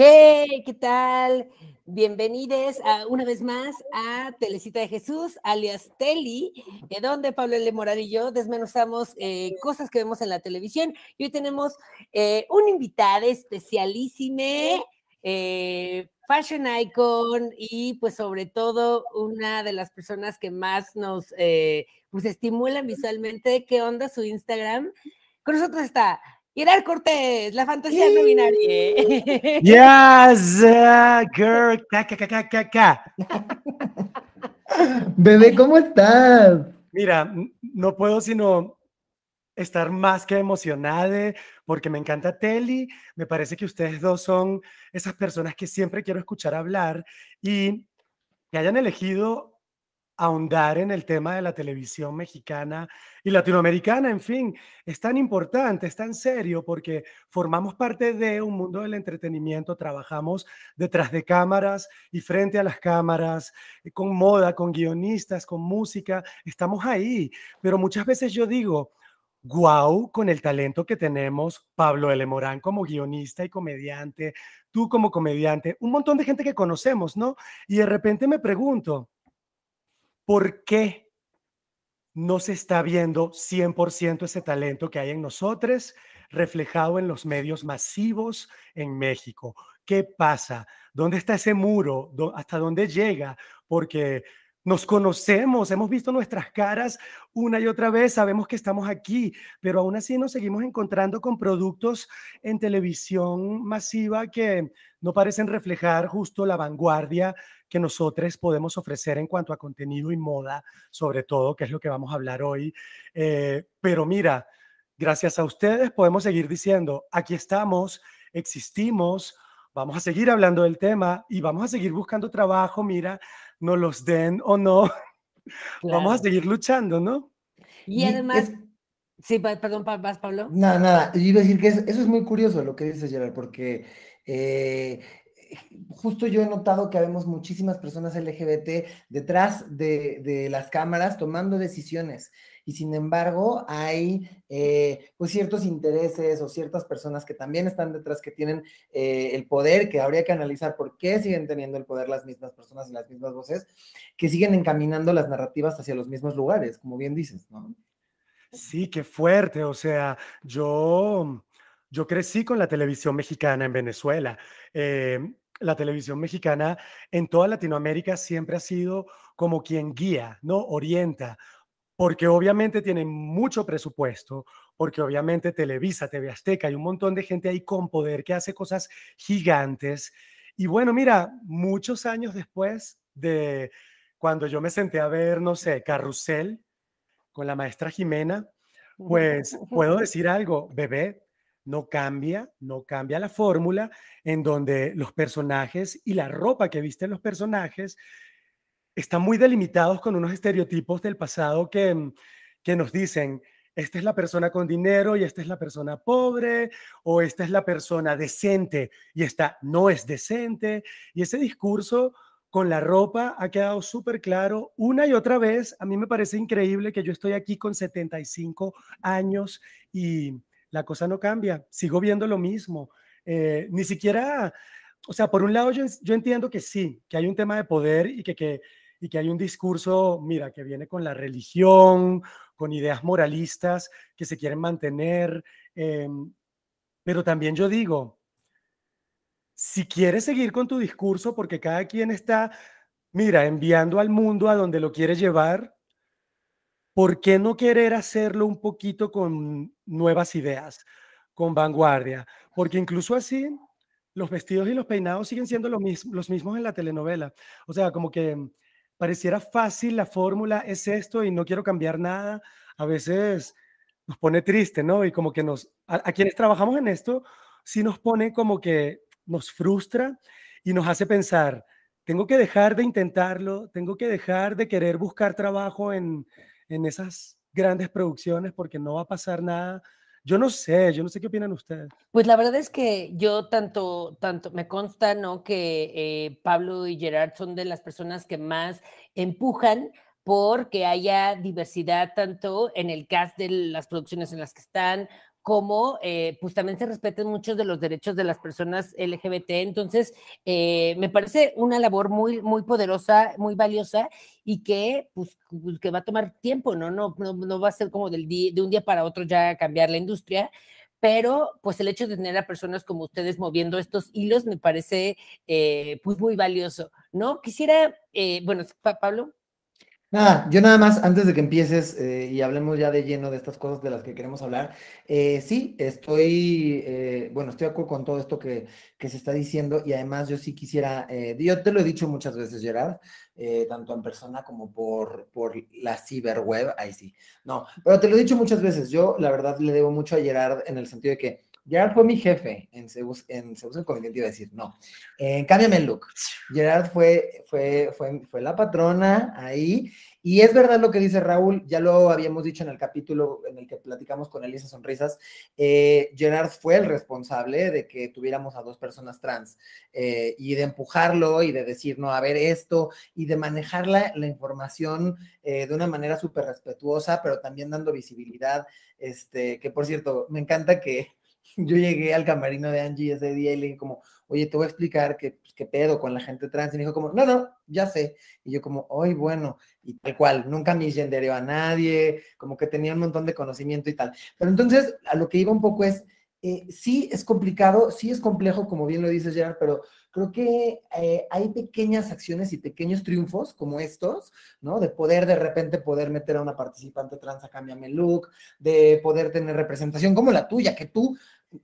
Hey, ¿qué tal? Bienvenidos una vez más a Telecita de Jesús, alias Teli, donde Pablo L. Moral y yo desmenuzamos eh, cosas que vemos en la televisión. Y hoy tenemos eh, un invitado especialísimo, eh, fashion icon y pues sobre todo una de las personas que más nos pues, estimulan visualmente. ¿Qué onda su Instagram? Con nosotros está Gerard Cortés, la fantasía no binaria. Yes, girl. Bebé, ¿cómo estás? Mira, no puedo sino estar más que emocionada porque me encanta Telly. Me parece que ustedes dos son esas personas que siempre quiero escuchar hablar y que hayan elegido ahondar en el tema de la televisión mexicana y latinoamericana, en fin, es tan importante, es tan serio porque formamos parte de un mundo del entretenimiento, trabajamos detrás de cámaras y frente a las cámaras, eh, con moda, con guionistas, con música, estamos ahí, pero muchas veces yo digo, guau, con el talento que tenemos, Pablo L. Morán como guionista y comediante, tú como comediante, un montón de gente que conocemos, ¿no? Y de repente me pregunto, ¿por qué no se está viendo 100% ese talento que hay en nosotros reflejado en los medios masivos en México? ¿Qué pasa? ¿Dónde está ese muro? ¿Hasta dónde llega? Porque nos conocemos, hemos visto nuestras caras una y otra vez, sabemos que estamos aquí, pero aún así nos seguimos encontrando con productos en televisión masiva que no parecen reflejar justo la vanguardia que nosotros podemos ofrecer en cuanto a contenido y moda, sobre todo, que es lo que vamos a hablar hoy. Eh, pero mira, gracias a ustedes podemos seguir diciendo, aquí estamos, existimos, vamos a seguir hablando del tema y vamos a seguir buscando trabajo, mira, no los den o no, vamos a seguir luchando, ¿no? Y, además, sí, perdón, vas, Pablo. Nada, nada, yo iba a decir que eso, es muy curioso lo que dices, Gerard, porque eh, justo yo he notado que habemos muchísimas personas LGBT detrás de, de las cámaras tomando decisiones y sin embargo hay eh, pues ciertos intereses o ciertas personas que también están detrás que tienen eh, el poder, que habría que analizar por qué siguen teniendo el poder las mismas personas y las mismas voces, que siguen encaminando las narrativas hacia los mismos lugares, como bien dices, ¿no? Sí, qué fuerte, o sea, yo... Yo crecí con la televisión mexicana en Venezuela. Eh, la televisión mexicana en toda Latinoamérica siempre ha sido como quien guía, ¿no? Orienta, porque obviamente tienen mucho presupuesto, porque obviamente Televisa, TV Azteca, hay un montón de gente ahí con poder que hace cosas gigantes. Y bueno, mira, muchos años después de cuando yo me senté a ver, no sé, Carrusel con la maestra Jimena, pues puedo decir algo, bebé, no cambia, no cambia la fórmula en donde los personajes y la ropa que visten los personajes están muy delimitados con unos estereotipos del pasado que, mm, que nos dicen, esta es la persona con dinero y esta es la persona pobre, o esta es la persona decente y esta no es decente. Y ese discurso con la ropa ha quedado súper claro una y otra vez. A mí me parece increíble que yo estoy aquí con 75 años y la cosa no cambia. Sigo viendo lo mismo. Eh, ni siquiera, o sea, por un lado yo, yo entiendo que sí, que hay un tema de poder y que, que y que hay un discurso, mira, que viene con la religión, con ideas moralistas que se quieren mantener. Em, pero también yo digo, si quieres seguir con tu discurso, porque cada quien está, mira, enviando al mundo a donde lo quiere llevar, ¿por qué no querer hacerlo un poquito con nuevas ideas, con vanguardia? Porque incluso así, los vestidos y los peinados siguen siendo los mismos en la telenovela. O sea, como que pareciera fácil la fórmula, es esto y no quiero cambiar nada, a veces nos pone triste, ¿no? Y como que nos, a, quienes trabajamos en esto, sí nos pone como que nos frustra y nos hace pensar, tengo que dejar de intentarlo, tengo que dejar de querer buscar trabajo en, en esas grandes producciones porque no va a pasar nada yo no sé, yo no sé qué opinan ustedes. Pues la verdad es que yo tanto, tanto me consta, ¿no? Que eh, Pablo y Gerard son de las personas que más empujan porque haya diversidad tanto en el cast de las producciones en las que están, como eh, pues también se respeten muchos de los derechos de las personas LGBT. Entonces, eh, me parece una labor muy, muy poderosa, muy valiosa y que, pues, pues que va a tomar tiempo, ¿no? No, no, no va a ser como del día, de un día para otro ya cambiar la industria, pero pues el hecho de tener a personas como ustedes moviendo estos hilos me parece eh, pues muy valioso, ¿no? Quisiera, bueno, Pablo. Nada, yo nada más, antes de que empieces eh, y hablemos ya de lleno de estas cosas de las que queremos hablar, eh, sí, estoy, eh, bueno, estoy de acuerdo con todo esto que, que, se está diciendo y además yo sí quisiera, yo te lo he dicho muchas veces, Gerard, tanto en persona como por, por la ciberweb, ahí sí, no, pero te lo he dicho muchas veces, yo la verdad le debo mucho a Gerard en el sentido de que Gerard fue mi jefe en Zeus, en Zeus el te iba a decir, no. Eh, cámbiame el look. Gerard fue, fue, fue, fue la patrona ahí. Y es verdad lo que dice Raúl, ya lo habíamos dicho en el capítulo en el que platicamos con Elisa Sonrisas, eh, Gerard fue el responsable de que tuviéramos a dos personas trans eh, y de empujarlo y de decir, no, a ver esto y de manejar la, la información eh, de una manera súper respetuosa, pero también dando visibilidad, este, que por cierto, me encanta que yo llegué al camarino de Angie ese día y le dije como, oye, te voy a explicar qué, pues, qué pedo con la gente trans. Y me dijo como, no, no, ya sé. Y yo como, ay, bueno, y tal cual, nunca misgendereó a nadie, como que tenía un montón de conocimiento y tal. Pero entonces, a lo que iba un poco es, eh, sí es complicado, sí es complejo, como bien lo dices, Gerard, pero creo que eh, hay pequeñas acciones y pequeños triunfos como estos, ¿no? De poder de repente poder meter a una participante trans a Cámbiame Look, de poder tener representación como la tuya, que tú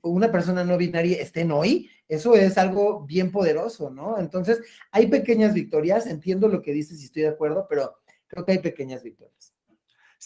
una persona no binaria estén hoy, eso es algo bien poderoso, ¿no? Entonces, hay pequeñas victorias, entiendo lo que dices y estoy de acuerdo, pero creo que hay pequeñas victorias.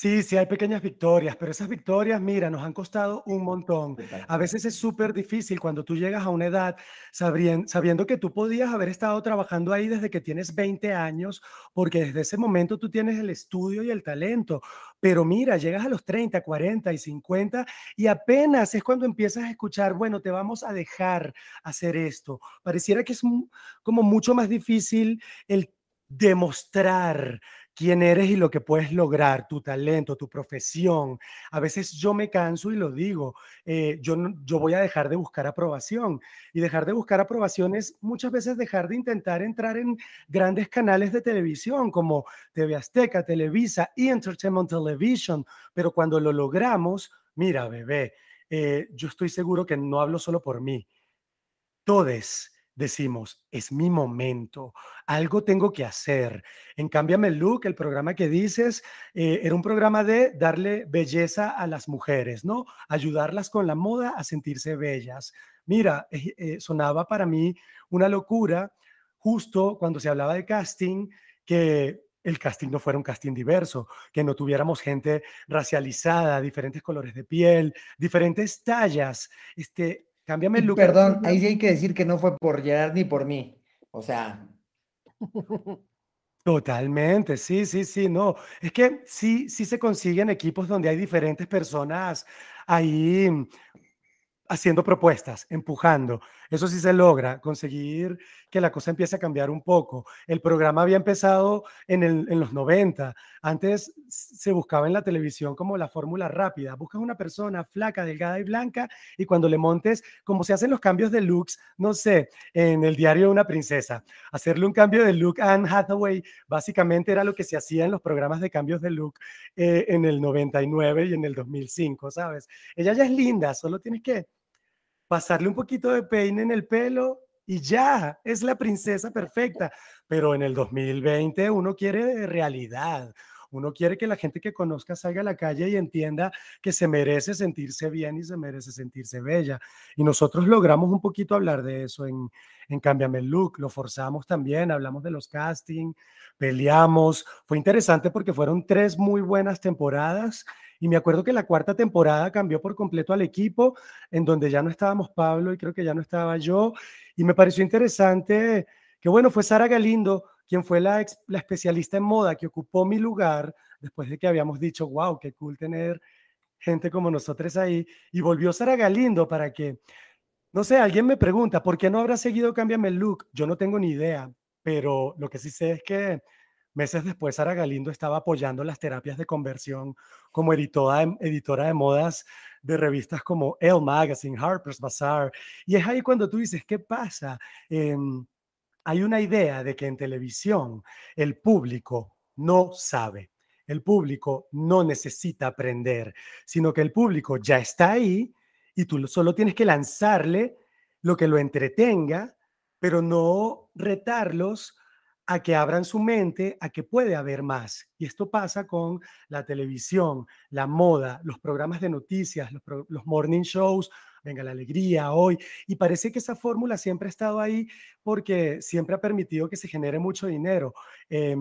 Sí, sí, hay pequeñas victorias, pero esas victorias, mira, nos han costado un montón. A veces es súper difícil cuando tú llegas a una edad sabiendo que tú podías haber estado trabajando ahí desde que tienes 20 años, porque desde ese momento tú tienes el estudio y el talento. Pero mira, llegas a los 30, 40 y 50 y apenas es cuando empiezas a escuchar, bueno, te vamos a dejar hacer esto. Pareciera que es como mucho más difícil el demostrar quién eres y lo que puedes lograr, tu talento, tu profesión. A veces yo me canso y lo digo, eh, yo, yo voy a dejar de buscar aprobación y dejar de buscar aprobación es muchas veces dejar de intentar entrar en grandes canales de televisión como TV Azteca, Televisa y Entertainment Television, pero cuando lo logramos, mira, bebé, eh, yo estoy seguro que no hablo solo por mí. Todes decimos, es mi momento, algo tengo que hacer. En Cámbiame el Look, el programa que dices, eh, era un programa de darle belleza a las mujeres, ¿no? Ayudarlas con la moda a sentirse bellas. Mira, eh, eh, sonaba para mí una locura justo cuando se hablaba de casting, que el casting no fuera un casting diverso, que no tuviéramos gente racializada, diferentes colores de piel, diferentes tallas. Este, Cámbiame el look. Perdón, ahí sí hay que decir que no fue por Gerard ni por mí. O sea. Totalmente, sí, sí, sí, no. Es que sí, sí se consiguen equipos donde hay diferentes personas ahí haciendo propuestas, empujando. Eso sí se logra, conseguir que la cosa empiece a cambiar un poco. El programa había empezado en, en los 90. Antes se buscaba en la televisión como la fórmula rápida. Buscas una persona flaca, delgada y blanca y cuando le montes, como se hacen los cambios de looks, no sé, en el diario de una princesa, hacerle un cambio de look a Anne Hathaway, básicamente era lo que se hacía en los programas de cambios de look eh, en el 99 y en el 2005, ¿sabes? Ella ya es linda, solo tienes que pasarle un poquito de peine en el pelo y ya, es la princesa perfecta. Pero en el 2020 uno quiere realidad. Uno quiere que la gente que conozca salga a la calle y entienda que se merece sentirse bien y se merece sentirse bella. Y nosotros logramos un poquito hablar de eso en, en Cámbiame el Look. Lo forzamos también, hablamos de los castings, peleamos. Fue interesante porque fueron tres muy buenas temporadas y me acuerdo que la cuarta temporada cambió por completo al equipo, en donde ya no estábamos Pablo y creo que ya no estaba yo. Y me pareció interesante que, bueno, fue Sara Galindo quien fue la, especialista en moda que ocupó mi lugar después de que habíamos dicho, wow, qué cool tener gente como nosotros ahí. Y volvió Sara Galindo para que, no sé, alguien me pregunta, ¿por qué no habrá seguido Cámbiame el Look? Yo no tengo ni idea, pero lo que sí sé es que meses después Sara Galindo estaba apoyando las terapias de conversión como editora, editora de modas de revistas como Elle Magazine, Harper's Bazaar. Y es ahí cuando tú dices, ¿qué pasa? Em, hay una idea de que en televisión el público no sabe. El público no necesita aprender, sino que el público ya está ahí y tú solo tienes que lanzarle lo que lo entretenga, pero no retarlos a que abran su mente a que puede haber más. Y esto pasa con la televisión, la moda, los programas de noticias, los, morning shows, venga la alegría hoy. Y parece que esa fórmula siempre ha estado ahí porque siempre ha permitido que se genere mucho dinero eh,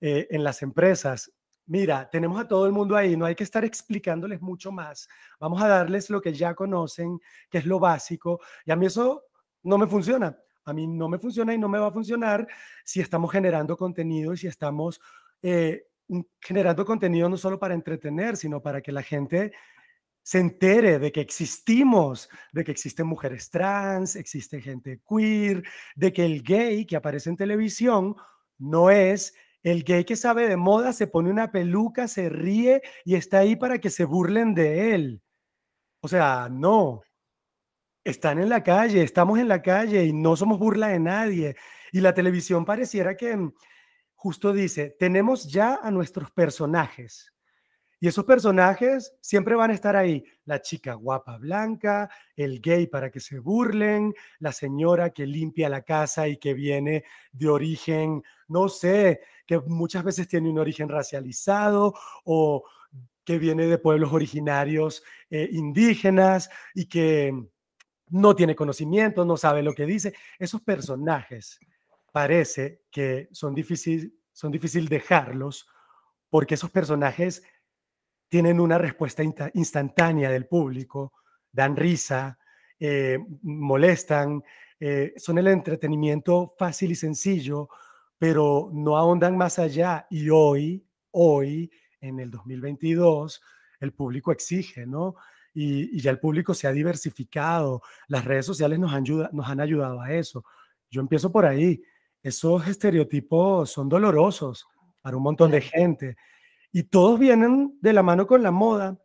en las empresas. Mira, tenemos a todo el mundo ahí, no hay que estar explicándoles mucho más. Vamos a darles lo que ya conocen, que es lo básico. Y a mí eso no me funciona a mí no me funciona y no me va a funcionar si estamos generando contenido y si estamos eh, generando contenido no solo para entretener, sino para que la gente se entere de que existimos, de que existen mujeres trans, existe gente queer, de que el gay que aparece en televisión no es el gay que sabe de moda, se pone una peluca, se ríe y está ahí para que se burlen de él. O sea, no, están en la calle, estamos en la calle y no somos burla de nadie. Y la televisión pareciera que mm, justo dice, tenemos ya a nuestros personajes. Y esos personajes siempre van a estar ahí. La chica guapa blanca, el gay para que se burlen, la señora que limpia la casa y que viene de origen, no sé, que muchas veces tiene un origen racializado o que viene de pueblos originarios eh, indígenas y que no tiene conocimiento, no sabe lo que dice. Esos personajes parece que son difícil, son difícil dejarlos porque esos personajes tienen una respuesta instantánea del público, dan risa, eh, molestan, eh, son el entretenimiento fácil y sencillo, pero no ahondan más allá. Y hoy, hoy, en el 2022, el público exige, ¿no? Y, ya el público se ha diversificado. Las redes sociales nos han, nos han ayudado a eso. Yo empiezo por ahí. Esos estereotipos son dolorosos para un montón de gente y todos vienen de la mano con la moda,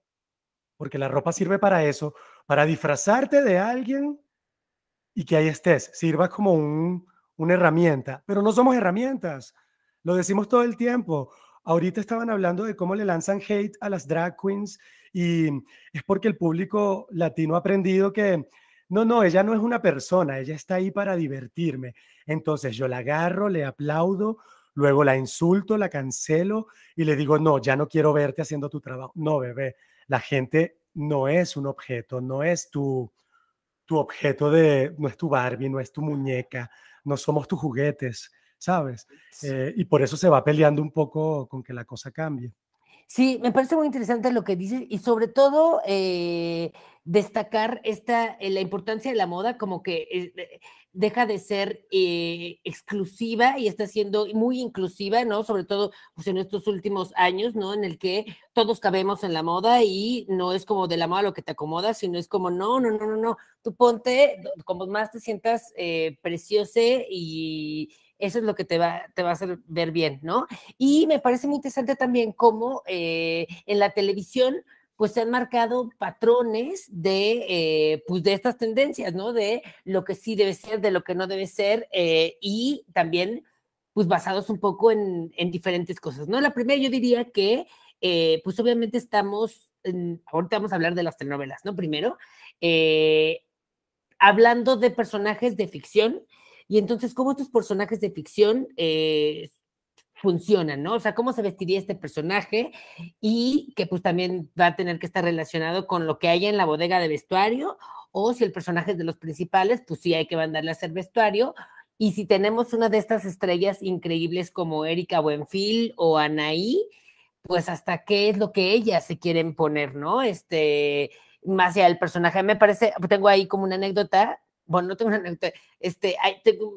porque la ropa sirve para eso, para disfrazarte de alguien y que ahí estés, sirva como un, una herramienta, pero no somos herramientas, lo decimos todo el tiempo. Ahorita estaban hablando de cómo le lanzan hate a las drag queens y es porque el público latino ha aprendido que no, no, ella no es una persona, ella está ahí para divertirme. Entonces yo la agarro, le aplaudo, luego la insulto, la cancelo y le digo, no, ya no quiero verte haciendo tu trabajo. No, bebé, la gente no es un objeto, no es tu, tu objeto de, no es tu Barbie, no es tu muñeca, no somos tus juguetes. ¿sabes? Eh, y por eso se va peleando un poco con que la cosa cambie. Sí, me parece muy interesante lo que dices y sobre todo eh, destacar esta, eh, la importancia de la moda como que deja de ser exclusiva y está siendo muy inclusiva, ¿no? Sobre todo pues, en estos últimos años, ¿no? En el que todos cabemos en la moda y no es como de la moda lo que te acomoda, sino es como, no, no, no, no, no, tú ponte como más te sientas preciosa y eso es lo que te va, te va a hacer ver bien, ¿no? Y me parece muy interesante también cómo eh, en la televisión pues se han marcado patrones de, eh, pues de estas tendencias, ¿no? De lo que sí debe ser, de lo que no debe ser, eh, y también, pues basados un poco en, diferentes cosas, ¿no? La primera yo diría que, pues obviamente estamos, ahorita vamos a hablar de las telenovelas, ¿no? Primero, hablando de personajes de ficción, y entonces, ¿cómo estos personajes de ficción eh, funcionan, ¿no? O sea, ¿cómo se vestiría este personaje? Y que pues también va a tener que estar relacionado con lo que haya en la bodega de vestuario, o si el personaje es de los principales, pues sí hay que mandarle a hacer vestuario. Y si tenemos una de estas estrellas increíbles como Erika Buenfil o Anaí, pues hasta qué es lo que ellas se quieren poner, ¿no? Este, más allá del personaje. Me parece, tengo ahí como una anécdota bueno, no tengo una este,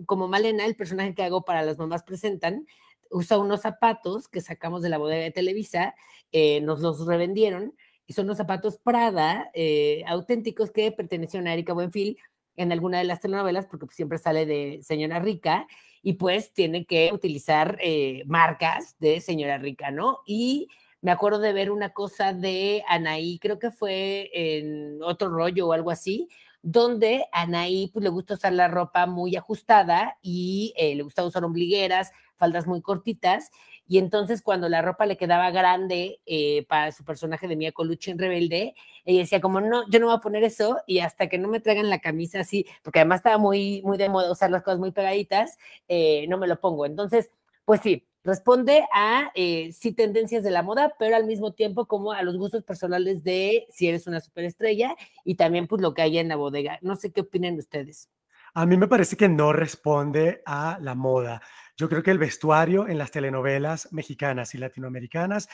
como Malena, el personaje que hago para las mamás presentan, usa unos zapatos que sacamos de la bodega de Televisa, eh, nos los revendieron, y son unos zapatos Prada eh, auténticos que pertenecieron a Erika Buenfil en alguna de las telenovelas, porque siempre sale de Señora Rica, y pues tiene que utilizar eh, marcas de señora rica, ¿no? Y me acuerdo de ver una cosa de Anaí, creo que fue en otro rollo o algo así, donde Anaí pues, le gusta usar la ropa muy ajustada y eh, le gusta usar ombligueras, faldas muy cortitas, y entonces cuando la ropa le quedaba grande eh, para su personaje de Mia Colucci en Rebelde, ella decía como, no, yo no voy a poner eso, y hasta que no me traigan la camisa así, porque además estaba muy, muy de moda usar las cosas muy pegaditas, eh, no me lo pongo. Entonces, pues sí, responde a eh, sí tendencias de la moda, pero al mismo tiempo como a los gustos personales de si eres una superestrella y también pues lo que hay en la bodega. No sé qué opinan ustedes. A mí me parece que no responde a la moda. Yo creo que el vestuario en las telenovelas mexicanas y latinoamericanas,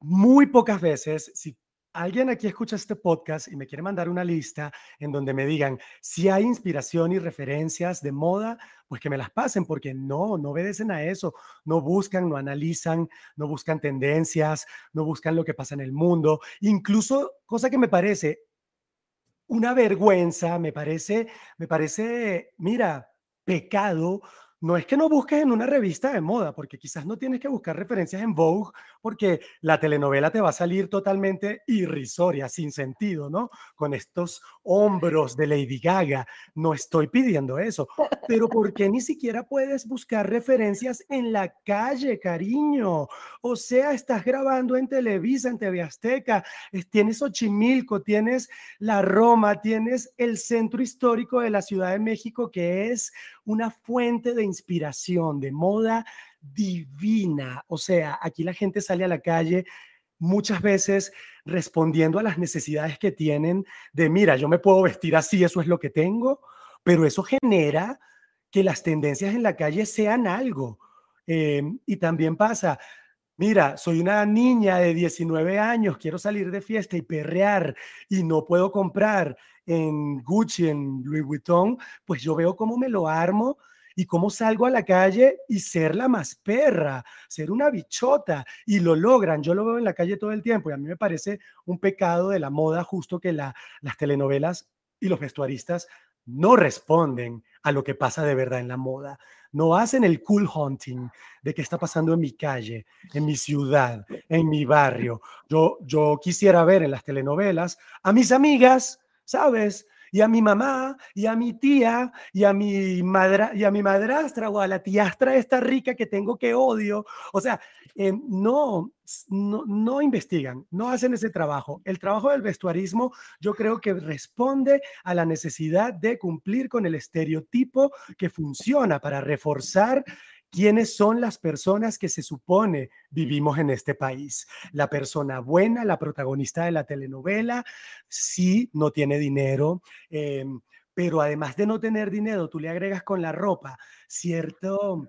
muy pocas veces, si alguien aquí escucha este podcast y me quiere mandar una lista en donde me digan si hay inspiración y referencias de moda, pues que me las pasen, porque no, no obedecen a eso, no buscan, no analizan, no buscan tendencias, no buscan lo que pasa en el mundo, incluso cosa que me parece una vergüenza, me parece, me parece, mira, pecado no es que no busques en una revista de moda, porque quizás no tienes que buscar referencias en Vogue, porque la telenovela te va a salir totalmente irrisoria, sin sentido, ¿no? Con estos hombros de Lady Gaga. No estoy pidiendo eso, pero ¿por qué ni siquiera puedes buscar referencias en la calle, cariño? O sea, estás grabando en Televisa, en TV Azteca, tienes Ochimilco, tienes la Roma, tienes el centro histórico de la Ciudad de México, que es una fuente de inspiración, de moda divina. O sea, aquí la gente sale a la calle muchas veces respondiendo a las necesidades que tienen de, mira, yo me puedo vestir así, eso es lo que tengo, pero eso genera que las tendencias en la calle sean algo. Em, y también pasa, mira, soy una niña de 19 años, quiero salir de fiesta y perrear y no puedo comprar en Gucci, en Louis Vuitton, pues yo veo cómo me lo armo y cómo salgo a la calle y ser la más perra, ser una bichota y lo logran. Yo lo veo en la calle todo el tiempo y a mí me parece un pecado de la moda justo que la, las telenovelas y los vestuaristas no responden a lo que pasa de verdad en la moda. No hacen el cool hunting de qué está pasando en mi calle, en mi ciudad, en mi barrio. Yo, yo quisiera ver en las telenovelas a mis amigas ¿sabes? Y a mi mamá, y a mi tía, y a mi, madra, y a mi madrastra, o a la tiastra esta rica que tengo que odio. O sea, eh, no, no, no investigan, no hacen ese trabajo. El trabajo del vestuarismo yo creo que responde a la necesidad de cumplir con el estereotipo que funciona para reforzar quiénes son las personas que se supone vivimos en este país. La persona buena, la protagonista de la telenovela, sí, no tiene dinero. Em, pero además de no tener dinero, tú le agregas con la ropa cierto,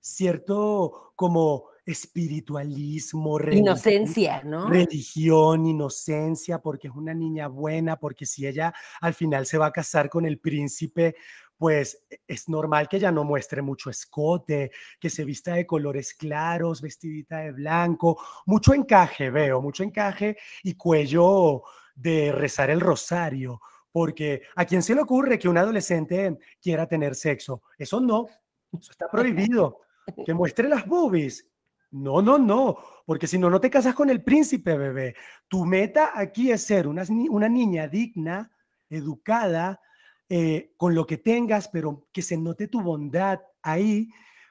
cierto como espiritualismo, inocencia, ¿no? Religión, inocencia, porque es una niña buena, porque si ella al final se va a casar con el príncipe, pues e, es normal que ella no muestre mucho escote, que se vista de colores claros, vestidita de blanco, mucho encaje veo, mucho encaje y cuello de rezar el rosario, porque a quién se le ocurre que un adolescente quiera tener sexo, eso no, eso está prohibido, que muestre las boobies. No, no, no, porque si no, no te casas con el príncipe, bebé. Tu meta aquí es ser una, una niña digna, educada, eh, con lo que tengas, pero que se note tu bondad ahí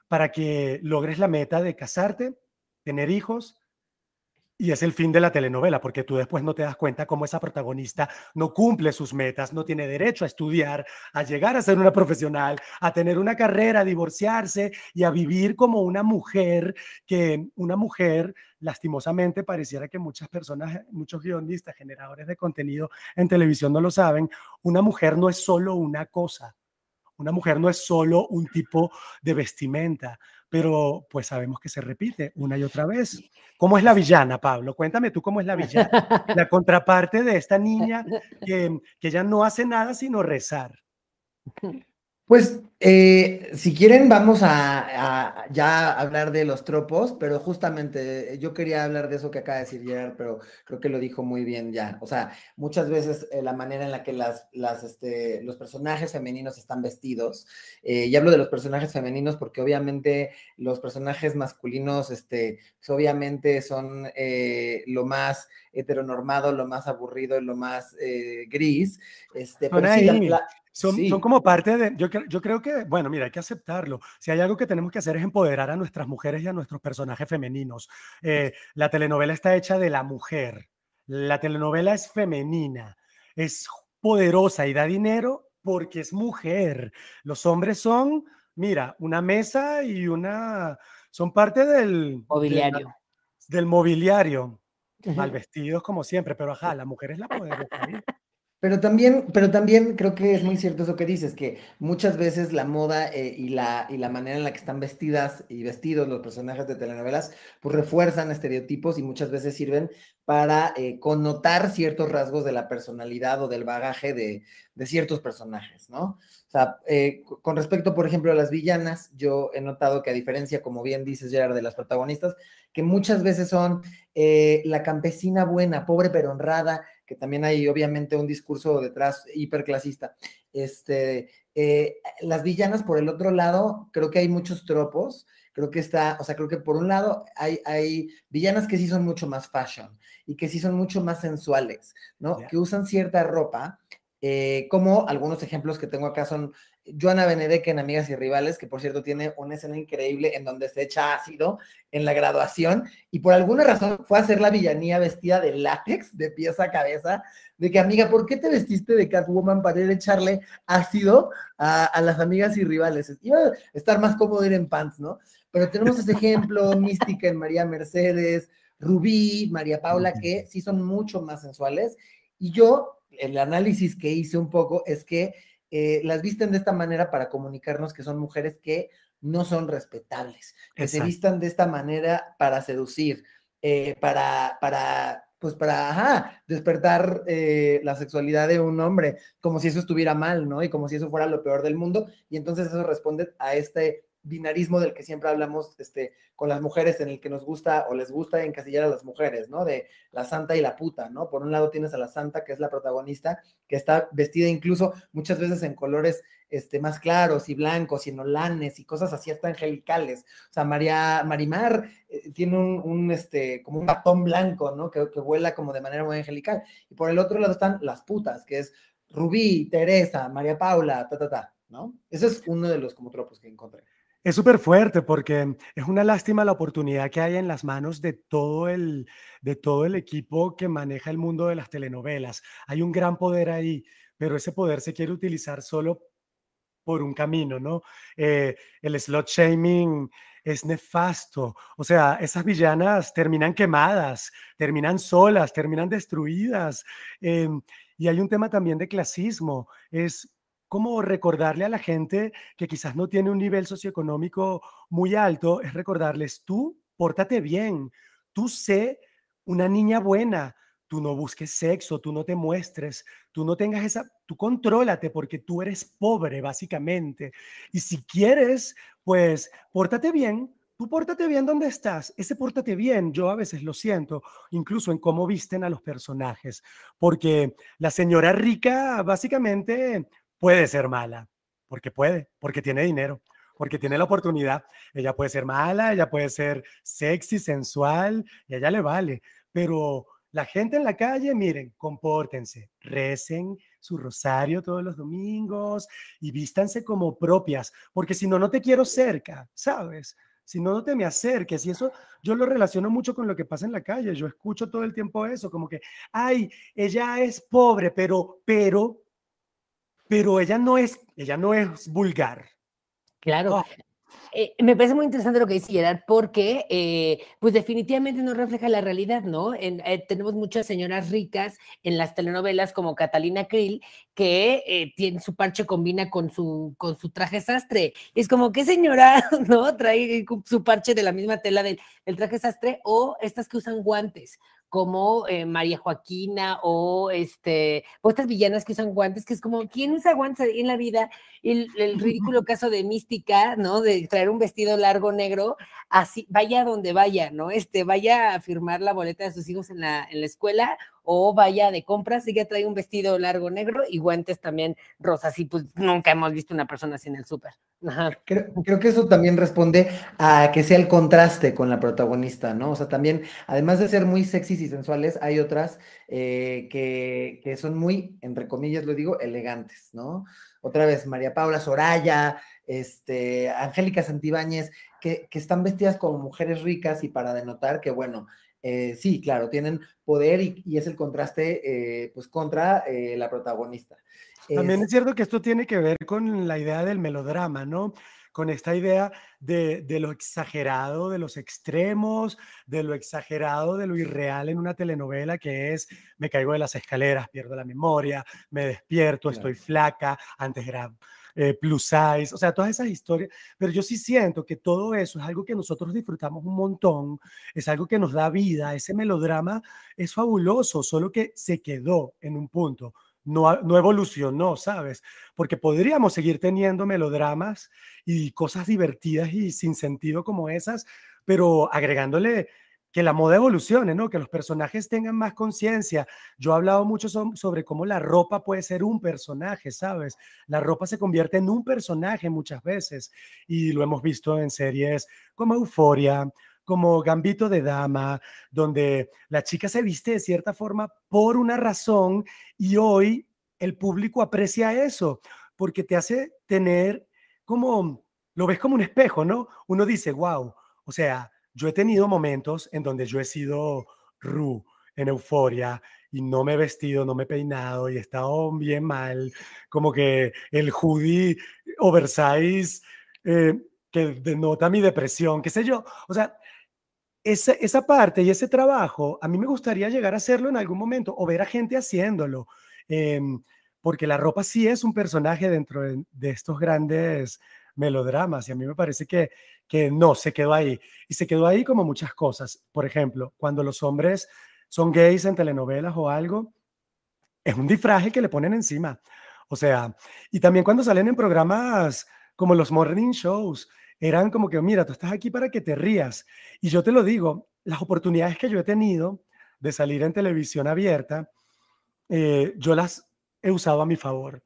para que logres la meta de casarte, tener hijos y es el fin de la telenovela, porque tú después no te das cuenta cómo esa protagonista no cumple sus metas, no tiene derecho a estudiar, a llegar a ser una profesional, a tener una carrera, a divorciarse y a vivir como una mujer que una mujer lastimosamente pareciera que muchas personas, muchos guionistas, generadores de contenido en televisión no lo saben, una mujer no es solo una cosa. Una mujer no es solo un tipo de vestimenta, pero pues sabemos que se repite una y otra vez. ¿Cómo es la villana, Pablo? Cuéntame tú cómo es la villana, la contraparte de esta niña que, que ya no hace nada sino rezar. Pues eh, si quieren vamos a, ya hablar de los tropos, pero justamente eh, yo quería hablar de eso que acaba de decir Gerard, pero creo que lo dijo muy bien ya. O sea, muchas veces eh, la manera en la que las, las, este, los personajes femeninos están vestidos, y hablo de los personajes femeninos porque obviamente los personajes masculinos, este, pues, obviamente son lo más heteronormado, lo más aburrido, lo más gris. Este, pero sí, son, como parte de, yo, yo creo que, bueno, mira, hay que aceptarlo. Si hay algo que tenemos que hacer es empoderar a nuestras mujeres y a nuestros personajes femeninos. Eh, la telenovela está hecha de la mujer. La telenovela es femenina, es poderosa y da dinero porque es mujer. Los hombres son, mira, una mesa y una, son parte del mobiliario. del mobiliario. Mal vestidos como siempre, pero ajá, la mujer es la poderosa. Pero también, pero también creo que es muy cierto eso que dices, que muchas veces la moda eh, y, la, y la manera en la que están vestidas y vestidos los personajes de telenovelas, pues refuerzan estereotipos y muchas veces sirven para eh, connotar ciertos rasgos de la personalidad o del bagaje de, de ciertos personajes, ¿no? O sea, eh, con respecto, por ejemplo, a las villanas, yo he notado que a diferencia, como bien dices, Gerard, de las protagonistas, que muchas veces son la campesina buena, pobre pero honrada, que también hay obviamente un discurso detrás hiperclasista. Este, eh, las villanas, por el otro lado, creo que hay muchos tropos. Creo que está, o sea, creo que por un lado hay, hay villanas que sí son mucho más fashion y que sí son mucho más sensuales, ¿no? Que usan cierta ropa, eh, como algunos ejemplos que tengo acá son Joana Benedek en Amigas y Rivales, que por cierto tiene una escena increíble en donde se echa ácido en la graduación y por alguna razón fue a hacer la villanía vestida de látex, de pieza a cabeza, de que amiga, ¿por qué te vestiste de Catwoman para ir a echarle ácido a, las amigas y rivales? Iba a estar más cómodo ir en pants, ¿no? Pero tenemos ese ejemplo, Mística en María Mercedes, Rubí, María Paula, que sí son mucho más sensuales. Y yo, el análisis que hice un poco es que eh, las visten de esta manera para comunicarnos que son mujeres que no son respetables, que se vistan de esta manera para seducir, eh, para, para, pues para, despertar eh, la sexualidad de un hombre, como si eso estuviera mal, ¿no? Y como si eso fuera lo peor del mundo. Y entonces eso responde a este binarismo del que siempre hablamos este, con las mujeres, en el que nos gusta o les gusta encasillar a las mujeres, ¿no? De la santa y la puta, ¿no? Por un lado tienes a la santa, que es la protagonista, que está vestida incluso muchas veces en colores este, más claros y blancos y en holanes y cosas así hasta angelicales. O sea, María Marimar eh, tiene un, este, como un batón blanco, ¿no? Que, que vuela como de manera muy angelical. Y por el otro lado están las putas, que es Rubí, Teresa, María Paula, ta, ta, ta, ¿no? Ese es uno de los como tropos que encontré. Es súper fuerte porque es una lástima la oportunidad que hay en las manos de todo, el, de todo el equipo que maneja el mundo de las telenovelas. Hay un gran poder ahí, pero ese poder se quiere utilizar solo por un camino, ¿no? Eh, el slot shaming es nefasto. O sea, esas villanas terminan quemadas, terminan solas, terminan destruidas. Em, y hay un tema también de clasismo. Es como recordarle a la gente que quizás no tiene un nivel socioeconómico muy alto, es recordarles, tú pórtate bien, tú sé una niña buena, tú no busques sexo, tú no te muestres, tú no tengas esa, tú contrólate porque tú eres pobre básicamente. Y si quieres, pues pórtate bien, tú pórtate bien donde estás. Ese pórtate bien, yo a veces lo siento, incluso en cómo visten a los personajes, porque la señora rica básicamente puede ser mala, porque puede, porque tiene dinero, porque tiene la oportunidad. Ella puede ser mala, ella puede ser sexy, sensual, y a ella le vale. Pero la gente en la calle, miren, compórtense, recen su rosario todos los domingos y vístanse como propias, porque si no, no te quiero cerca, ¿sabes? Si no, no te me acerques. Y eso yo lo relaciono mucho con lo que pasa en la calle. Yo escucho todo el tiempo eso, como que, ay, ella es pobre, pero, pero, pero ella no es, ella no es vulgar. Claro. Eh, me parece muy interesante lo que dice Gerard, porque eh, pues definitivamente no refleja la realidad, ¿no? Eh, tenemos muchas señoras ricas en las telenovelas como Catalina Krill, que tiene su parche combina con su, con su traje sastre. Es como, ¿qué señora, no? Trae su parche de la misma tela del, del traje sastre o estas que usan guantes como eh, María Joaquina o este, o estas villanas que usan guantes, que es como, ¿quién usa guantes en la vida? El, el ridículo caso de Mística, ¿no? De traer un vestido largo negro, así, vaya donde vaya, ¿no? Este, vaya a firmar la boleta de sus hijos en la, en la escuela o vaya de compras y ya trae un vestido largo negro y guantes también rosas. Y pues nunca hemos visto una persona así en el súper. Creo, creo, que eso también responde a que sea el contraste con la protagonista, ¿no? O sea, también, además de ser muy sexys y sensuales, hay otras eh, que, que, son muy, entre comillas lo digo, elegantes, ¿no? Otra vez, María Paula Soraya, este, Angélica Santibáñez, que, que están vestidas como mujeres ricas y para denotar que, bueno, eh, sí, claro, tienen poder y, es el contraste eh, pues contra eh, la protagonista. También es cierto que esto tiene que ver con la idea del melodrama, ¿no? Con esta idea de, de, lo exagerado, de los extremos, de lo exagerado, de lo irreal en una telenovela que es, me caigo de las escaleras, pierdo la memoria, me despierto, estoy flaca, antes era eh, plus size, o sea, todas esas historias. Pero yo sí siento que todo eso es algo que nosotros disfrutamos un montón, es algo que nos da vida, ese melodrama es fabuloso, solo que se quedó en un punto. No, no, evolucionó, ¿sabes? Porque podríamos seguir teniendo melodramas y cosas divertidas y sin sentido como esas, pero agregándole que la moda evolucione, ¿no? Que los personajes tengan más conciencia. Yo he hablado mucho sobre cómo la ropa puede ser un personaje, ¿sabes? La ropa se convierte en un personaje muchas veces y lo hemos visto en series como Euforia, como Gambito de Dama, donde la chica se viste de cierta forma por una razón y hoy el público aprecia eso porque te hace tener como, lo ves como un espejo, ¿no? Uno dice, wow, o sea, yo he tenido momentos en donde yo he sido Ru en euforia y no me he vestido, no me he peinado y he estado bien mal, como que el hoodie oversize eh, que denota mi depresión, qué sé yo. O sea, esa, esa parte y ese trabajo, a mí me gustaría llegar a hacerlo en algún momento o ver a gente haciéndolo, em, porque la ropa sí es un personaje dentro de estos grandes melodramas y a mí me parece que, que no, se quedó ahí. Y se quedó ahí como muchas cosas. Por ejemplo, cuando los hombres son gays en telenovelas o algo, es un disfraje que le ponen encima. O sea, y también cuando salen en programas como los morning shows, eran como que, mira, tú estás aquí para que te rías. Y yo te lo digo, las oportunidades que yo he tenido de salir en televisión abierta, eh, yo las he usado a mi favor.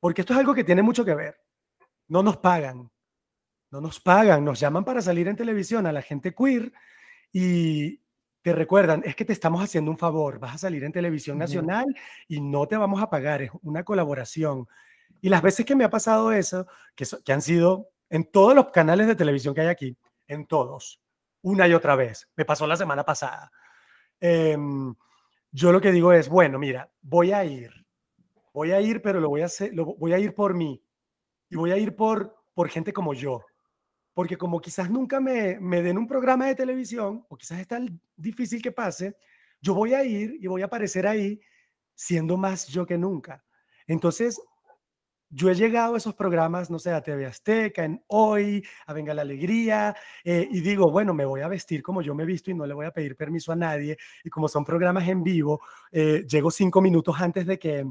Porque esto es algo que tiene mucho que ver no nos pagan, no nos pagan, nos llaman para salir en televisión a la gente queer y te recuerdan, es que te estamos haciendo un favor, vas a salir en televisión nacional y no te vamos a pagar, es una colaboración. Y las veces que me ha pasado eso, que, que han sido en todos los canales de televisión que hay aquí, en todos, una y otra vez, me pasó la semana pasada. Em, yo lo que digo es, bueno, mira, voy a ir, voy a ir, pero lo voy a hacer, lo, voy a ir por mí y voy a ir por, por gente como yo. Porque como quizás nunca me, me den un programa de televisión, o quizás es tan difícil que pase, yo voy a ir y voy a aparecer ahí siendo más yo que nunca. Entonces, yo he llegado a esos programas, no sé, a TV Azteca, en Hoy, a Venga la Alegría, eh, y digo, bueno, me voy a vestir como yo me he visto y no le voy a pedir permiso a nadie. Y como son programas en vivo, eh, llego cinco minutos antes de que,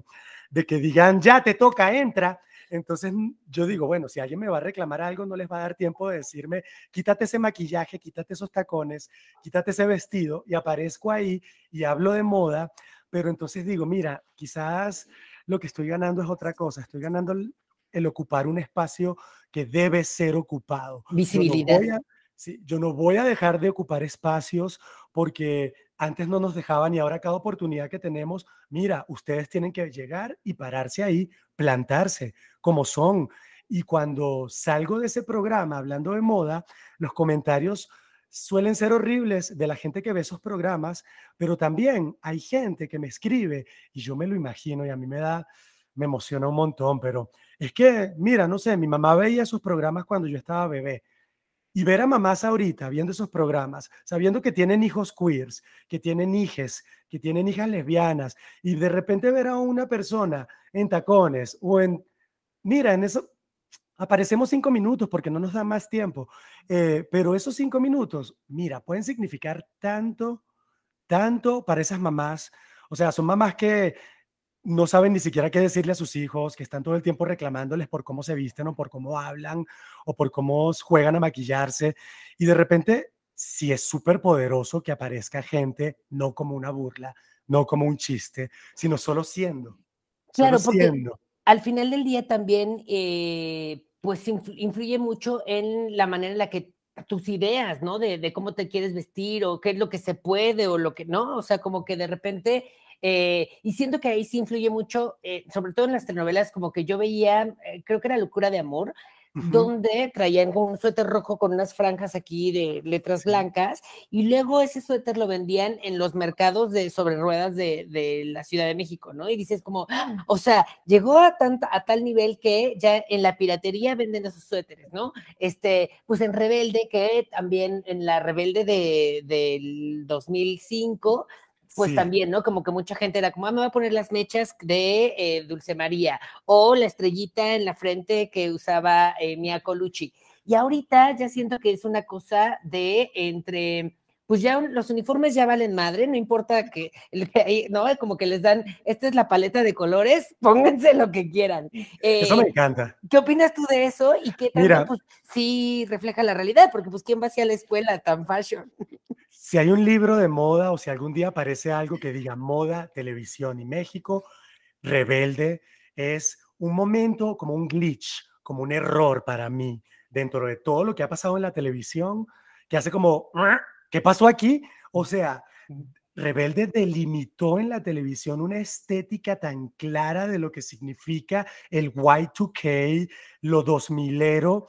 de que digan, ya te toca, entra. Entonces yo digo, bueno, si alguien me va a reclamar algo, no les va a dar tiempo de decirme, quítate ese maquillaje, quítate esos tacones, quítate ese vestido y aparezco ahí y hablo de moda, pero entonces digo, mira, quizás lo que estoy ganando es otra cosa, estoy ganando el, ocupar un espacio que debe ser ocupado. Visibilidad. Sí, yo no voy a dejar de ocupar espacios porque antes no nos dejaban y ahora cada oportunidad que tenemos, mira, ustedes tienen que llegar y pararse ahí, plantarse como son. Y cuando salgo de ese programa hablando de moda, los comentarios suelen ser horribles de la gente que ve esos programas, pero también hay gente que me escribe y yo me lo imagino y a mí me da, me emociona un montón, pero es que, mira, no sé, mi mamá veía esos programas cuando yo estaba bebé y ver a mamás ahorita viendo esos programas, sabiendo que tienen hijos queers, que tienen hijes, que tienen hijas lesbianas, y de repente ver a una persona en tacones o en, mira, en eso, aparecemos cinco minutos porque no nos da más tiempo, eh, pero esos cinco minutos, mira, pueden significar tanto tanto para esas mamás, o sea, son mamás que no saben ni siquiera qué decirle a sus hijos, que están todo el tiempo reclamándoles por cómo se visten o por cómo hablan o por cómo juegan a maquillarse. Y de repente, sí es súper poderoso que aparezca gente no como una burla, no como un chiste, sino solo siendo. Claro, porque al final del día también, eh, pues influye mucho en la manera en la que tus ideas, ¿no? De, de, cómo te quieres vestir o qué es lo que se puede o lo que no, o sea, como que de repente eh, y siento que ahí sí influye mucho, eh, sobre todo en las telenovelas, como que yo veía, eh, creo que era Locura de Amor, donde traían un suéter rojo con unas franjas aquí de letras blancas, y luego ese suéter lo vendían en los mercados de sobre ruedas de, de la Ciudad de México, ¿no? Y dices como, ¡ah! o sea, llegó a, tanta, a tal nivel que ya en la piratería venden esos suéteres, ¿no? Este, pues en Rebelde, que también en la Rebelde de, del 2005 pues también, ¿no? Como que mucha gente era como, ah, me voy a poner las mechas de eh, Dulce María o la estrellita en la frente que usaba eh, Mia Colucci. Y ahorita ya siento que es una cosa de entre, pues ya los uniformes ya valen madre, no importa que, ¿no? Como que les dan, esta es la paleta de colores, pónganse lo que quieran. eso me eh, encanta. ¿Qué opinas tú de eso? Y qué tanto, pues, sí refleja la realidad, porque pues, ¿quién va hacia la escuela tan fashion? Si hay un libro de moda o si algún día aparece algo que diga moda, televisión y México, rebelde, es un momento como un glitch, como un error para mí dentro de todo lo que ha pasado en la televisión, que hace como, ¿qué pasó aquí? O sea, Rebelde delimitó en la televisión una estética tan clara de lo que significa el Y2K, lo 2000ero,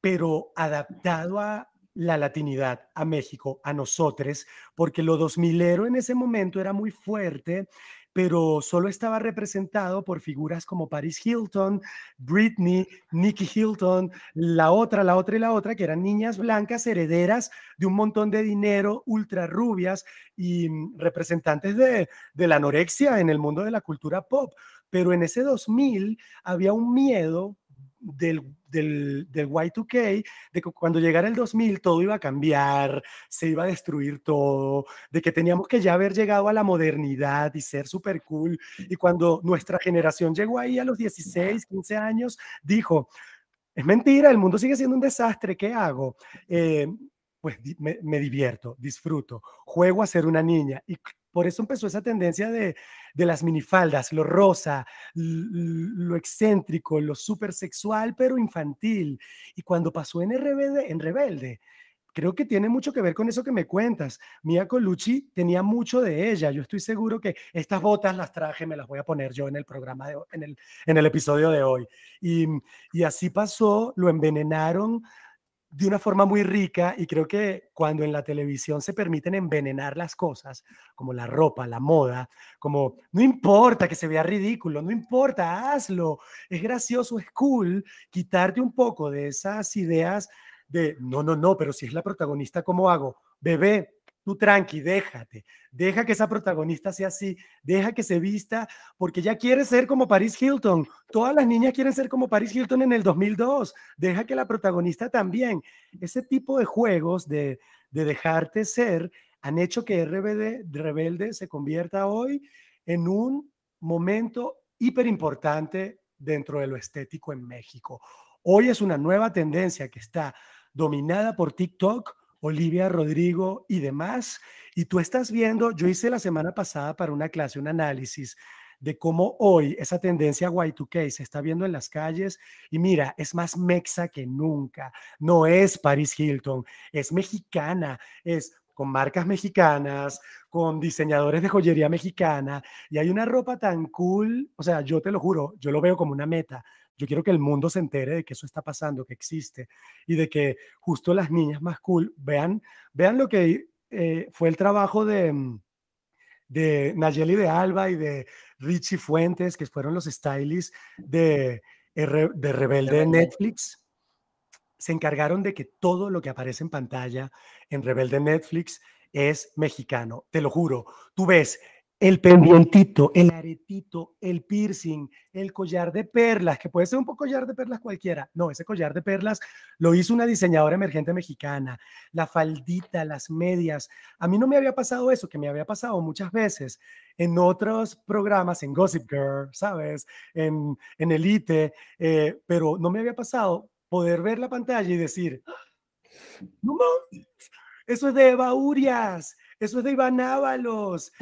pero adaptado a la latinidad a México, a nosotros, porque lo 2000ero en ese momento era muy fuerte, pero solo estaba representado por figuras como Paris Hilton, Britney, Nikki Hilton, la otra, la otra y la otra, que eran niñas blancas herederas de un montón de dinero, ultra rubias y mm, representantes de, de la anorexia en el mundo de la cultura pop. Pero en ese 2000 había un miedo del, del, del, Y2K, de que cuando llegara el 2000 todo iba a cambiar, se iba a destruir todo, de que teníamos que ya haber llegado a la modernidad y ser súper cool. Y cuando nuestra generación llegó ahí a los 16, 15 años, dijo, es mentira, el mundo sigue siendo un desastre, ¿qué hago? Eh, pues me, me, divierto, disfruto, juego a ser una niña. Y por eso empezó esa tendencia de, de las minifaldas, lo rosa, lo excéntrico, lo súper sexual, pero infantil. Y cuando pasó en Rebelde, en Rebelde, creo que tiene mucho que ver con eso que me cuentas. Mia Colucci tenía mucho de ella. Yo estoy seguro que estas botas las traje, me las voy a poner yo en el programa, de, en, el, en el episodio de hoy. Y, y así pasó, lo envenenaron de una forma muy rica y creo que cuando en la televisión se permiten envenenar las cosas, como la ropa, la moda, como no importa que se vea ridículo, no importa, hazlo, es gracioso, es cool, quitarte un poco de esas ideas de, no, no, no, pero si es la protagonista, ¿cómo hago? Bebé, tú tranqui, déjate, deja que esa protagonista sea así, deja que se vista, porque ya quiere ser como Paris Hilton. Todas las niñas quieren ser como Paris Hilton en el 2002. Deja que la protagonista también. Ese tipo de juegos de, de dejarte ser han hecho que RBD, Rebelde se convierta hoy en un momento hiper importante dentro de lo estético en México. Hoy es una nueva tendencia que está dominada por TikTok, Olivia, Rodrigo y demás. Y tú estás viendo, yo hice la semana pasada para una clase un análisis de cómo hoy esa tendencia Y2K se está viendo en las calles y mira, es más mexa que nunca. No es Paris Hilton, es mexicana, es con marcas mexicanas, con diseñadores de joyería mexicana y hay una ropa tan cool, o sea, yo te lo juro, yo lo veo como una meta. Yo quiero que el mundo se entere de que eso está pasando, que existe y de que justo las niñas más cool vean, vean lo que eh, fue el trabajo de, mm, de Nayeli de Alba y de Richie Fuentes, que fueron los stylists de, de Rebelde de Netflix. Se encargaron de que todo lo que aparece en pantalla en Rebelde Netflix es mexicano. Te lo juro. Tú ves el pendientito, el aretito, el piercing, el collar de perlas, que puede ser un poco collar de perlas cualquiera. No, ese collar de perlas lo hizo una diseñadora emergente mexicana. La faldita, las medias. A mí no me había pasado eso, que me había pasado muchas veces en otros programas, en Gossip Girl, ¿sabes? En, en Elite, eh, pero no me había pasado poder ver la pantalla y decir, no eso es de Eva Urias, eso es de Iván Ábalos.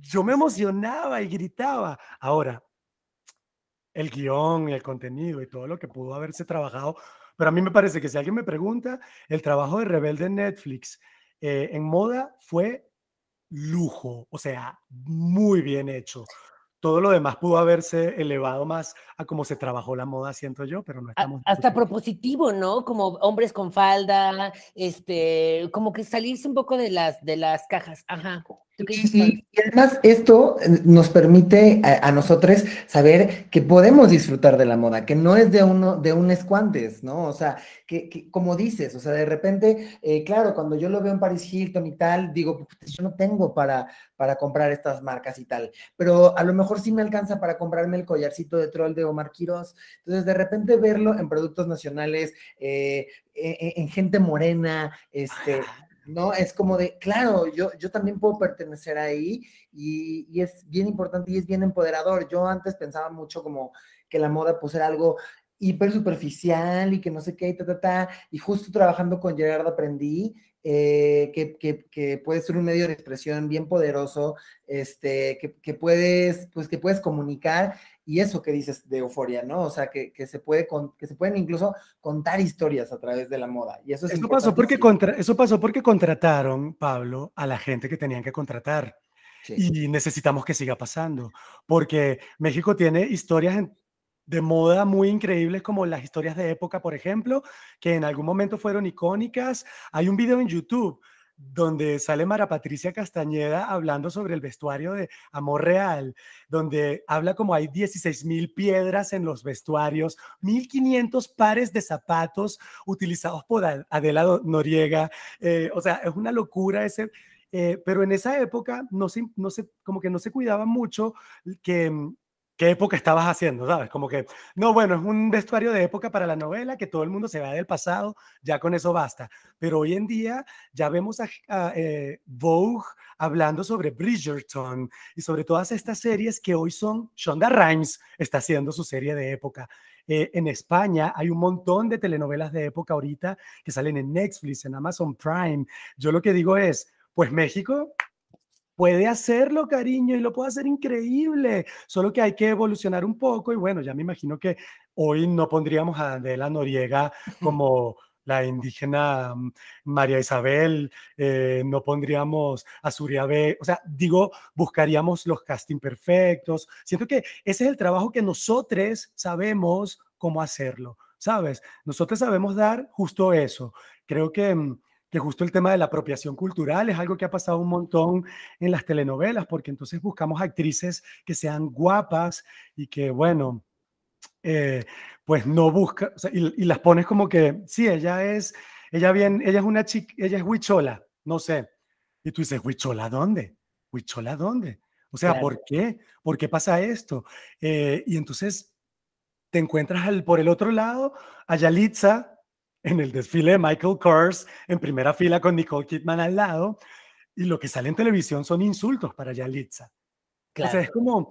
Yo me emocionaba y gritaba. Ahora, el guion y el contenido y todo lo que pudo haberse trabajado, pero a mí me parece que si alguien me pregunta, el trabajo de Rebelde en Netflix eh, en moda fue lujo, o sea, muy bien hecho todo lo demás pudo haberse elevado más a cómo se trabajó la moda, siento yo, pero no estamos. hasta propositivo, ¿no? Como hombres con falda, este, como que salirse un poco de las, de las cajas. Ajá. Y, además esto eh, nos permite a, nosotros saber que podemos disfrutar de la moda, que no es de uno, de un escuantes, ¿no? O sea, que, como dices, o sea, de repente, eh, claro, cuando yo lo veo en Paris Hilton y tal, digo, yo no tengo para, para comprar estas marcas y tal, pero a lo mejor sí me alcanza para comprarme el collarcito de troll de Omar Quiroz. Entonces, de repente verlo en productos nacionales, eh, en, gente morena, este... ¿no? Es como de, claro, yo, yo también puedo pertenecer ahí y, es bien importante y es bien empoderador. Yo antes pensaba mucho como que la moda pues era algo hiper superficial y que no sé qué, y ta, ta, ta, y justo trabajando con Gerard aprendí eh, que, que, que, puede ser un medio de expresión bien poderoso, este, que, puedes, pues que puedes comunicar y eso que dices de euforia, ¿no? O sea, que, que, se puede que se pueden incluso contar historias a través de la moda. Y eso es eso pasó porque contra, Eso pasó porque contrataron, Pablo, a la gente que tenían que contratar. Y necesitamos que siga pasando, porque México tiene historias de moda muy increíbles como las historias de época, por ejemplo, que en algún momento fueron icónicas. Hay un video en YouTube donde sale Mara Patricia Castañeda hablando sobre el vestuario de Amor Real, donde habla como hay 16 mil piedras en los vestuarios, 1500 pares de zapatos utilizados por Adela Noriega, eh, o sea, es una locura ese, eh, pero en esa época no se, no se, como que no se cuidaba mucho que mm, qué época estabas haciendo, ¿sabes? Como que, no, bueno, es un vestuario de época para la novela, que todo el mundo se vea del pasado, ya con eso basta. Pero hoy en día ya vemos a, eh, Vogue hablando sobre Bridgerton y sobre todas estas series que hoy son, Shonda Rhimes está haciendo su serie de época. Eh, en España hay un montón de telenovelas de época ahorita que salen en Netflix, en Amazon Prime. Yo lo que digo es, pues México puede hacerlo, cariño, y lo puede hacer increíble, solo que hay que evolucionar un poco y bueno, ya me imagino que hoy no pondríamos a Adela Noriega como la indígena mm, María Isabel, eh, no pondríamos a B, o sea, digo, buscaríamos los casting perfectos. Siento que ese es el trabajo que nosotros sabemos cómo hacerlo, ¿sabes? Nosotros sabemos dar justo eso. Creo que mm, que justo el tema de la apropiación cultural es algo que ha pasado un montón en las telenovelas, porque entonces buscamos actrices que sean guapas y que, bueno, eh, pues no busca, y, las pones como que, sí, ella es, ella bien, ella es una chica, ella es huichola, no sé. Y tú dices, ¿huichola dónde? ¿Huichola dónde? O sea, ¿por qué? ¿Por qué pasa esto? Eh, y entonces te encuentras al, por el otro lado a Yalitza, en el desfile de Michael Kors en primera fila con Nicole Kidman al lado, y lo que sale en televisión son insultos para Yalitza. O sea, es como,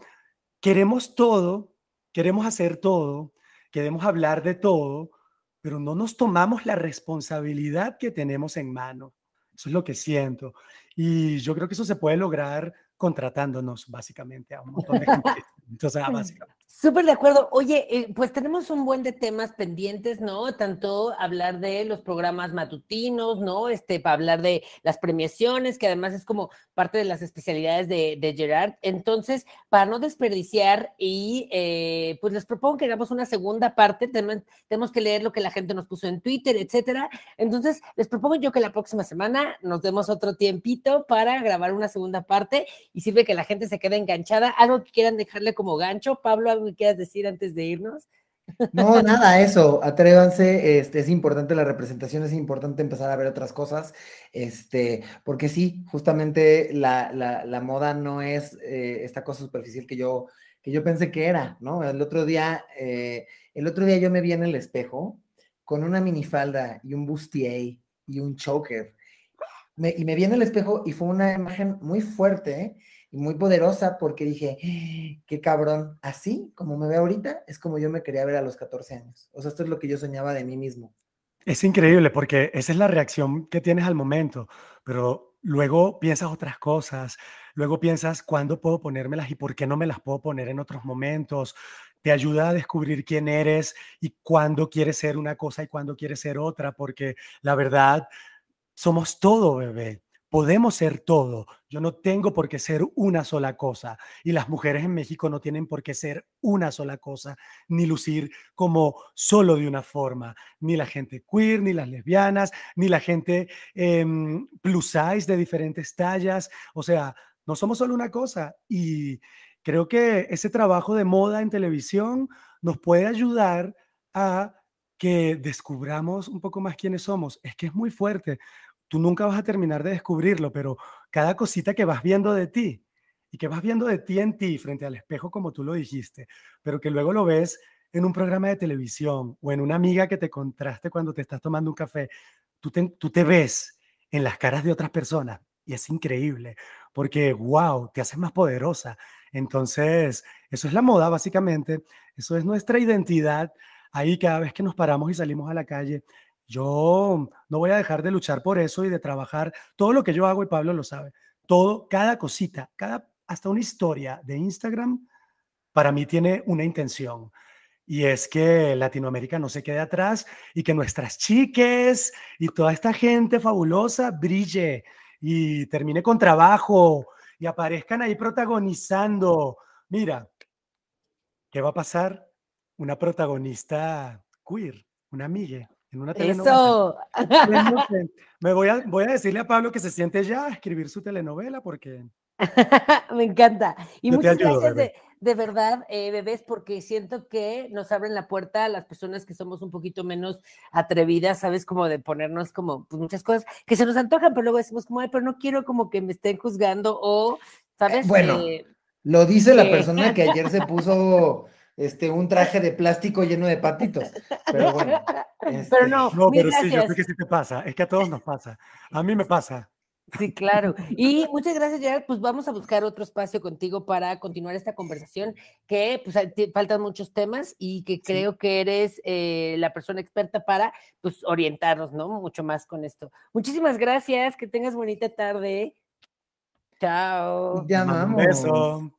queremos todo, queremos hacer todo, queremos hablar de todo, pero no nos tomamos la responsabilidad que tenemos en mano. Eso es lo que siento. Y yo creo que eso se puede lograr contratándonos básicamente a un montón de gente. Entonces, básicamente. Súper de acuerdo. Oye, eh, pues tenemos un buen de temas pendientes, ¿no? Tanto hablar de los programas matutinos, ¿no? Este, para hablar de las premiaciones, que además es como parte de las especialidades de, de Gerard. Entonces, para no desperdiciar y eh, pues les propongo que hagamos una segunda parte. tenemos que leer lo que la gente nos puso en Twitter, etcétera. Entonces, les propongo yo que la próxima semana nos demos otro tiempito para grabar una segunda parte y sirve que la gente se quede enganchada. Algo que quieran dejarle como gancho, Pablo, ¿algo que quieras decir antes de irnos? No, nada, eso, atrévanse, este, es importante la representación, es importante empezar a ver otras cosas, este, porque sí, justamente la, la, la moda no es eh, esta cosa superficial que yo, que yo pensé que era, ¿no? El otro día, eh, el otro día yo me vi en el espejo con una minifalda y un bustier y un choker, y me vi en el espejo y fue una imagen muy fuerte, y muy poderosa porque dije, qué cabrón, así como me veo ahorita, es como yo me quería ver a los 14 años. O sea, esto es lo que yo soñaba de mí mismo. Es increíble porque esa es la reacción que tienes al momento, pero luego piensas otras cosas, luego piensas cuándo puedo ponérmelas y por qué no me las puedo poner en otros momentos. Te ayuda a descubrir quién eres y cuándo quieres ser una cosa y cuándo quieres ser otra, porque la verdad, somos todo, bebé podemos ser todo. Yo no tengo por qué ser una sola cosa. Y las mujeres en México no tienen por qué ser una sola cosa, ni lucir como solo de una forma. Ni la gente queer, ni las lesbianas, ni la gente em, plus size de diferentes tallas. O sea, no somos solo una cosa. Y creo que ese trabajo de moda en televisión nos puede ayudar a que descubramos un poco más quiénes somos. Es que es muy fuerte tú nunca vas a terminar de descubrirlo, pero cada cosita que vas viendo de ti y que vas viendo de ti en ti frente al espejo, como tú lo dijiste, pero que luego lo ves en un programa de televisión o en una amiga que te contraste cuando te estás tomando un café, tú te, ves en las caras de otras personas y es increíble porque, wow, te haces más poderosa. Entonces, eso es la moda, básicamente, eso es nuestra identidad. Ahí cada vez que nos paramos y salimos a la calle, yo no voy a dejar de luchar por eso y de trabajar todo lo que yo hago y Pablo lo sabe. Todo, cada cosita, cada hasta una historia de Instagram para mí tiene una intención y es que Latinoamérica no se quede atrás y que nuestras chiques y toda esta gente fabulosa brille y termine con trabajo y aparezcan ahí protagonizando. Mira, ¿qué va a pasar? Una protagonista queer, una amiga en una telenovela. Eso. Me voy a, voy a decirle a Pablo que se siente ya a escribir su telenovela porque... Me encanta. Y muchas gracias de, verdad, eh, bebés, porque siento que nos abren la puerta a las personas que somos un poquito menos atrevidas, ¿sabes? Como de ponernos como pues, muchas cosas que se nos antojan, pero luego decimos como, ay, pero no quiero como que me estén juzgando o, ¿sabes? bueno, eh, lo dice la persona que ayer se puso este, un traje de plástico lleno de patitos. Pero bueno. Pero este, no, no pero sí, yo creo que sí te pasa. Es que a todos nos pasa. A mí me pasa. Sí, claro. Y muchas gracias, Gerard. Pues vamos a buscar otro espacio contigo para continuar esta conversación, que pues faltan muchos temas y que creo que eres eh, la persona experta para pues orientarnos, ¿no? Mucho más con esto. Muchísimas gracias, que tengas bonita tarde. Chao. Te amamos. Un beso.